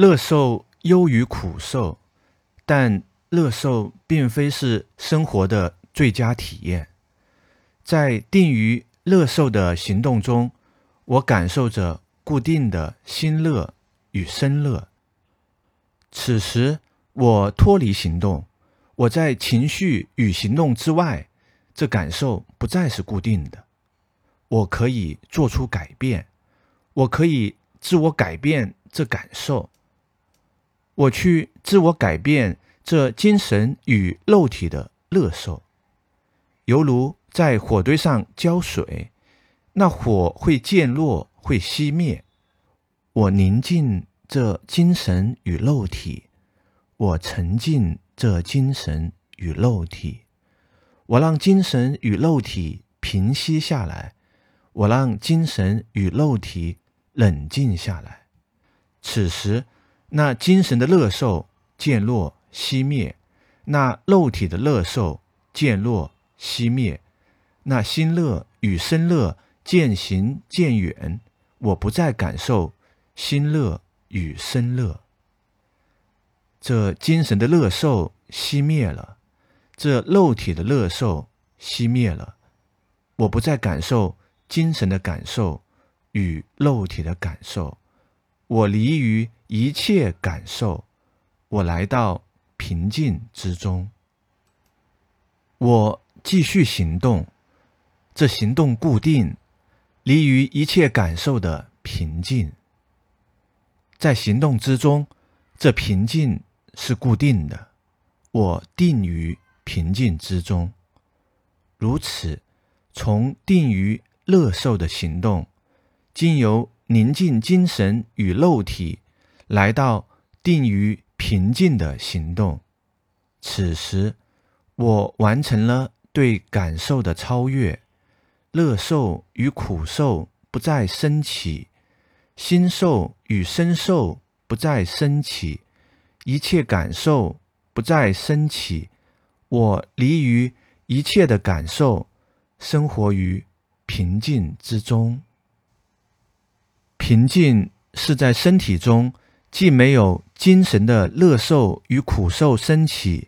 乐受优于苦受，但乐受并非是生活的最佳体验。在定于乐受的行动中，我感受着固定的心乐与身乐。此时，我脱离行动，我在情绪与行动之外，这感受不再是固定的。我可以做出改变，我可以自我改变这感受。我去自我改变这精神与肉体的乐受，犹如在火堆上浇水，那火会渐落，会熄灭。我宁静这精神与肉体，我沉浸这精神与肉体，我让精神与肉体平息下来。我让精神与肉体冷静下来。此时，那精神的乐受渐落熄灭，那肉体的乐受渐落熄灭，那心乐与身乐渐行渐远。我不再感受心乐与身乐。这精神的乐受熄灭了，这肉体的乐受熄灭了。我不再感受。精神的感受与肉体的感受，我离于一切感受，我来到平静之中。我继续行动，这行动固定，离于一切感受的平静。在行动之中，这平静是固定的，我定于平静之中。如此，从定于。乐受的行动，经由宁静精神与肉体，来到定于平静的行动。此时，我完成了对感受的超越，乐受与苦受不再升起，心受与身受不再升起，一切感受不再升起。我离于一切的感受，生活于。平静之中，平静是在身体中，既没有精神的乐受与苦受升起，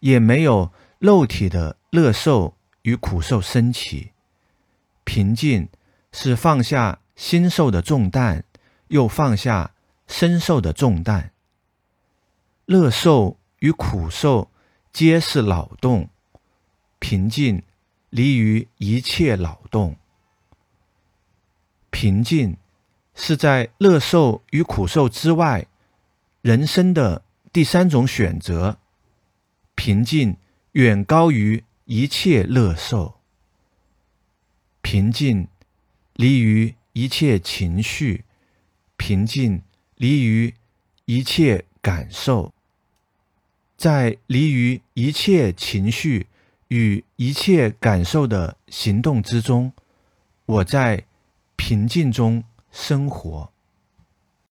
也没有肉体的乐受与苦受升起。平静是放下心受的重担，又放下身受的重担。乐受与苦受皆是劳动，平静离于一切劳动。平静是在乐受与苦受之外，人生的第三种选择。平静远高于一切乐受。平静离于一切情绪，平静离于一切感受。在离于一切情绪与一切感受的行动之中，我在。平静中生活。